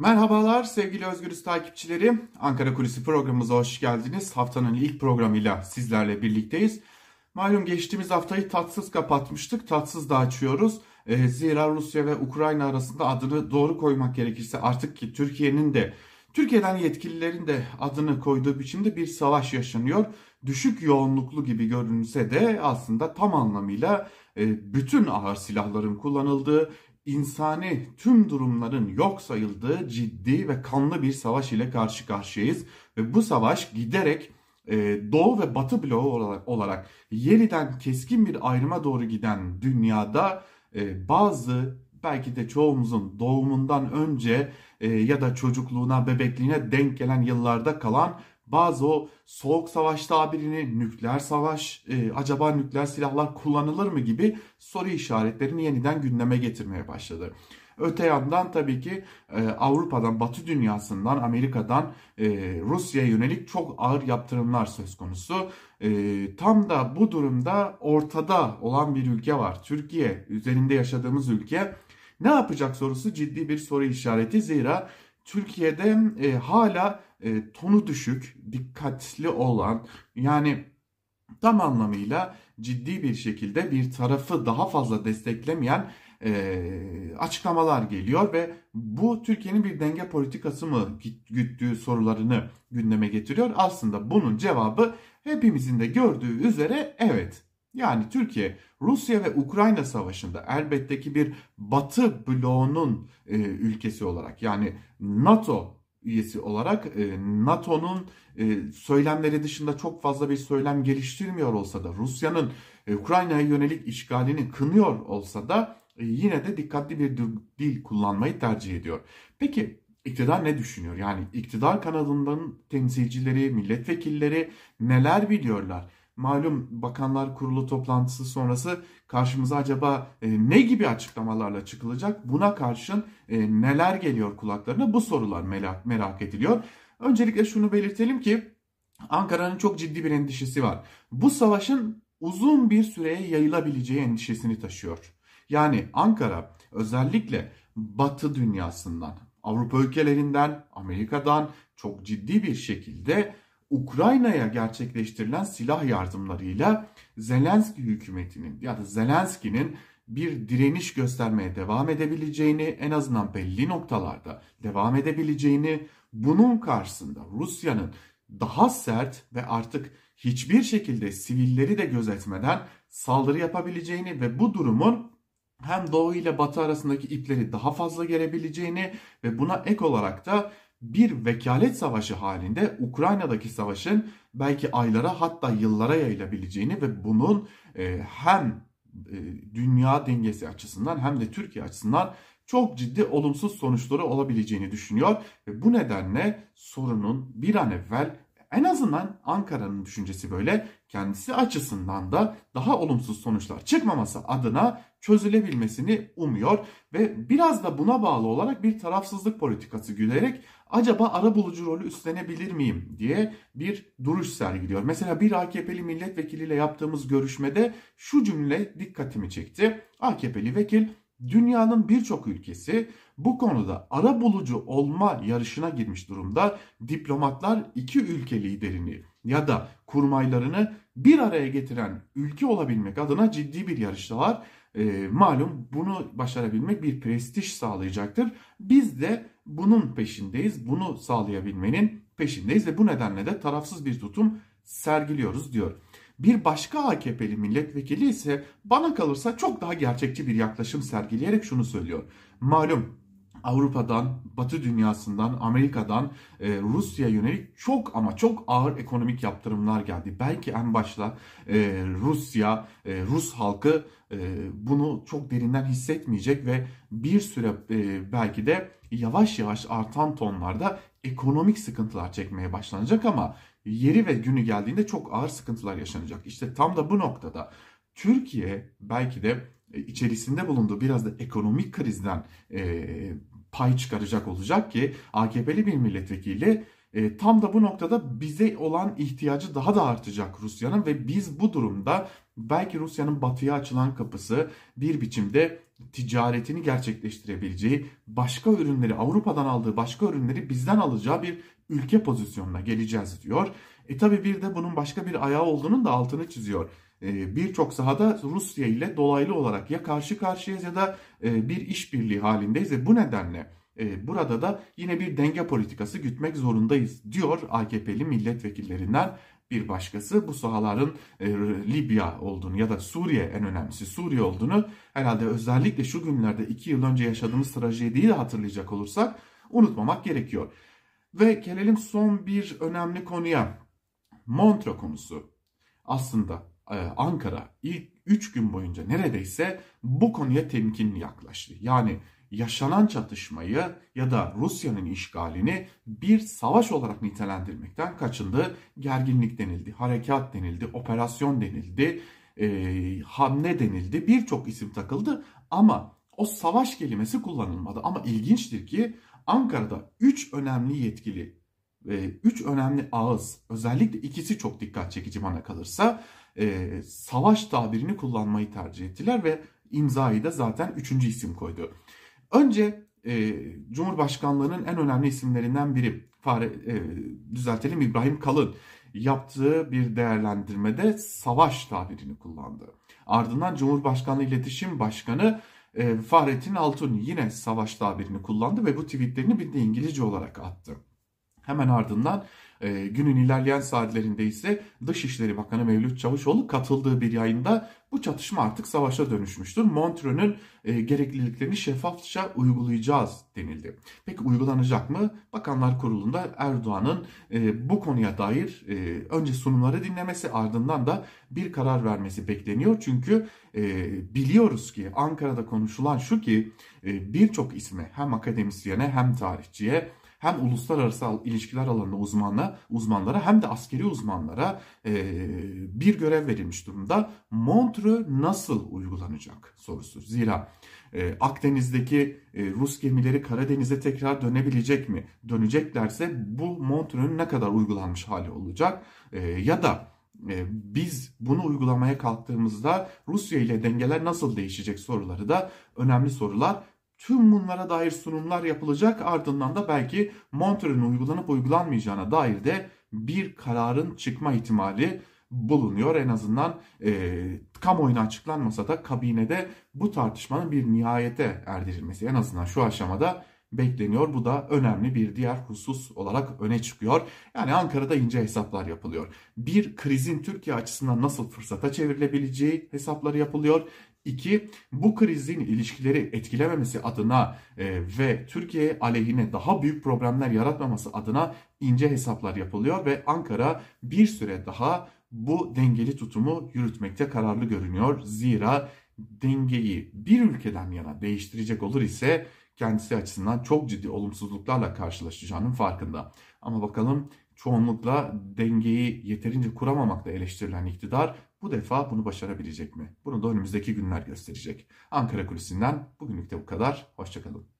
Merhabalar sevgili Özgürüz takipçileri. Ankara Kulisi programımıza hoş geldiniz. Haftanın ilk programıyla sizlerle birlikteyiz. Malum geçtiğimiz haftayı tatsız kapatmıştık. Tatsız da açıyoruz. Ee, zira Rusya ve Ukrayna arasında adını doğru koymak gerekirse artık ki Türkiye'nin de Türkiye'den yetkililerin de adını koyduğu biçimde bir savaş yaşanıyor. Düşük yoğunluklu gibi görünse de aslında tam anlamıyla e, bütün ağır silahların kullanıldığı, insani tüm durumların yok sayıldığı ciddi ve kanlı bir savaş ile karşı karşıyayız. Ve bu savaş giderek e, Doğu ve Batı bloğu olarak, yeniden keskin bir ayrıma doğru giden dünyada e, bazı belki de çoğumuzun doğumundan önce e, ya da çocukluğuna, bebekliğine denk gelen yıllarda kalan bazı o soğuk savaş tabirini, nükleer savaş, e, acaba nükleer silahlar kullanılır mı gibi soru işaretlerini yeniden gündeme getirmeye başladı. Öte yandan tabii ki e, Avrupa'dan, Batı dünyasından, Amerika'dan e, Rusya'ya yönelik çok ağır yaptırımlar söz konusu. E, tam da bu durumda ortada olan bir ülke var. Türkiye, üzerinde yaşadığımız ülke. Ne yapacak sorusu ciddi bir soru işareti. Zira Türkiye'de e, hala e, tonu düşük, dikkatli olan yani tam anlamıyla ciddi bir şekilde bir tarafı daha fazla desteklemeyen e, açıklamalar geliyor ve bu Türkiye'nin bir denge politikası mı güttüğü sorularını gündeme getiriyor. Aslında bunun cevabı hepimizin de gördüğü üzere evet. Yani Türkiye Rusya ve Ukrayna savaşında elbette ki bir Batı bloğunun e, ülkesi olarak yani NATO üyesi olarak e, NATO'nun e, söylemleri dışında çok fazla bir söylem geliştirmiyor olsa da Rusya'nın e, Ukrayna'ya yönelik işgalini kınıyor olsa da yine de dikkatli bir dil kullanmayı tercih ediyor. Peki iktidar ne düşünüyor? Yani iktidar kanadından temsilcileri, milletvekilleri neler biliyorlar? Malum Bakanlar Kurulu toplantısı sonrası karşımıza acaba e, ne gibi açıklamalarla çıkılacak? Buna karşın e, neler geliyor kulaklarına? Bu sorular merak, merak ediliyor. Öncelikle şunu belirtelim ki Ankara'nın çok ciddi bir endişesi var. Bu savaşın uzun bir süreye yayılabileceği endişesini taşıyor. Yani Ankara özellikle Batı dünyasından, Avrupa ülkelerinden, Amerika'dan çok ciddi bir şekilde Ukrayna'ya gerçekleştirilen silah yardımlarıyla Zelenski hükümetinin ya da Zelenski'nin bir direniş göstermeye devam edebileceğini, en azından belli noktalarda devam edebileceğini, bunun karşısında Rusya'nın daha sert ve artık hiçbir şekilde sivilleri de gözetmeden saldırı yapabileceğini ve bu durumun hem Doğu ile Batı arasındaki ipleri daha fazla gerebileceğini ve buna ek olarak da bir vekalet savaşı halinde Ukrayna'daki savaşın belki aylara hatta yıllara yayılabileceğini ve bunun e, hem e, dünya dengesi açısından hem de Türkiye açısından çok ciddi olumsuz sonuçları olabileceğini düşünüyor ve bu nedenle sorunun bir an evvel en azından Ankara'nın düşüncesi böyle kendisi açısından da daha olumsuz sonuçlar çıkmaması adına çözülebilmesini umuyor ve biraz da buna bağlı olarak bir tarafsızlık politikası gülerek acaba ara bulucu rolü üstlenebilir miyim diye bir duruş sergiliyor. Mesela bir AKP'li milletvekiliyle yaptığımız görüşmede şu cümle dikkatimi çekti. AKP'li vekil dünyanın birçok ülkesi bu konuda ara bulucu olma yarışına girmiş durumda. Diplomatlar iki ülke liderini ya da kurmaylarını bir araya getiren ülke olabilmek adına ciddi bir yarıştalar. E, malum bunu başarabilmek bir prestij sağlayacaktır. Biz de bunun peşindeyiz. Bunu sağlayabilmenin peşindeyiz ve bu nedenle de tarafsız bir tutum sergiliyoruz diyor. Bir başka AKP'li milletvekili ise bana kalırsa çok daha gerçekçi bir yaklaşım sergileyerek şunu söylüyor. Malum Avrupa'dan, Batı dünyasından, Amerika'dan e, Rusya yönelik çok ama çok ağır ekonomik yaptırımlar geldi. Belki en başta e, Rusya, e, Rus halkı e, bunu çok derinden hissetmeyecek ve bir süre e, belki de yavaş yavaş artan tonlarda ekonomik sıkıntılar çekmeye başlanacak ama yeri ve günü geldiğinde çok ağır sıkıntılar yaşanacak. İşte tam da bu noktada Türkiye belki de e, içerisinde bulunduğu biraz da ekonomik krizden e, pay çıkaracak olacak ki AKP'li bir milletvekili e, tam da bu noktada bize olan ihtiyacı daha da artacak Rusya'nın ve biz bu durumda belki Rusya'nın batıya açılan kapısı bir biçimde ticaretini gerçekleştirebileceği, başka ürünleri Avrupa'dan aldığı başka ürünleri bizden alacağı bir ülke pozisyonuna geleceğiz diyor. E tabi bir de bunun başka bir ayağı olduğunun da altını çiziyor. E, Birçok sahada Rusya ile dolaylı olarak ya karşı karşıyayız ya da e, bir işbirliği halindeyiz ve bu nedenle burada da yine bir denge politikası gütmek zorundayız diyor AKP'li milletvekillerinden bir başkası bu sahaların e, Libya olduğunu ya da Suriye en önemlisi Suriye olduğunu herhalde özellikle şu günlerde iki yıl önce yaşadığımız trajediyi de hatırlayacak olursak unutmamak gerekiyor. Ve gelelim son bir önemli konuya. Montre konusu. Aslında e, Ankara ilk 3 gün boyunca neredeyse bu konuya temkinli yaklaştı. Yani yaşanan çatışmayı ya da Rusya'nın işgalini bir savaş olarak nitelendirmekten kaçındı. Gerginlik denildi, harekat denildi, operasyon denildi, e, hamle denildi. Birçok isim takıldı ama o savaş kelimesi kullanılmadı. Ama ilginçtir ki Ankara'da 3 önemli yetkili, 3 önemli ağız, özellikle ikisi çok dikkat çekici bana kalırsa, e, savaş tabirini kullanmayı tercih ettiler ve imzayı da zaten üçüncü isim koydu. Önce e, Cumhurbaşkanlığının en önemli isimlerinden biri, fare, e, düzeltelim İbrahim Kalın yaptığı bir değerlendirmede savaş tabirini kullandı. Ardından Cumhurbaşkanlığı İletişim Başkanı e, Fahrettin Altun yine savaş tabirini kullandı ve bu tweetlerini bir de İngilizce olarak attı. Hemen ardından e, günün ilerleyen saatlerinde ise Dışişleri Bakanı Mevlüt Çavuşoğlu katıldığı bir yayında bu çatışma artık savaşa dönüşmüştür. Montreux'ün e, gerekliliklerini şeffafça uygulayacağız denildi. Peki uygulanacak mı? Bakanlar Kurulu'nda Erdoğan'ın e, bu konuya dair e, önce sunumları dinlemesi ardından da bir karar vermesi bekleniyor. Çünkü e, biliyoruz ki Ankara'da konuşulan şu ki e, birçok isme hem akademisyene hem tarihçiye hem uluslararası ilişkiler alanında uzmanla, uzmanlara hem de askeri uzmanlara e, bir görev verilmiş durumda. Montreux nasıl uygulanacak sorusu. Zira e, Akdeniz'deki e, Rus gemileri Karadeniz'e tekrar dönebilecek mi? Döneceklerse bu Montreux'un ne kadar uygulanmış hali olacak? E, ya da e, biz bunu uygulamaya kalktığımızda Rusya ile dengeler nasıl değişecek soruları da önemli sorular. Tüm bunlara dair sunumlar yapılacak ardından da belki Montreux'un uygulanıp uygulanmayacağına dair de bir kararın çıkma ihtimali bulunuyor. En azından e, kamuoyuna açıklanmasa da kabinede bu tartışmanın bir nihayete erdirilmesi en azından şu aşamada bekleniyor. Bu da önemli bir diğer husus olarak öne çıkıyor. Yani Ankara'da ince hesaplar yapılıyor. Bir krizin Türkiye açısından nasıl fırsata çevrilebileceği hesapları yapılıyor. İki, bu krizin ilişkileri etkilememesi adına e, ve Türkiye aleyhine daha büyük problemler yaratmaması adına ince hesaplar yapılıyor ve Ankara bir süre daha bu dengeli tutumu yürütmekte kararlı görünüyor. Zira dengeyi bir ülkeden yana değiştirecek olur ise kendisi açısından çok ciddi olumsuzluklarla karşılaşacağının farkında. Ama bakalım çoğunlukla dengeyi yeterince kuramamakla eleştirilen iktidar bu defa bunu başarabilecek mi? Bunu da önümüzdeki günler gösterecek. Ankara Kulisi'nden bugünlük de bu kadar. Hoşçakalın.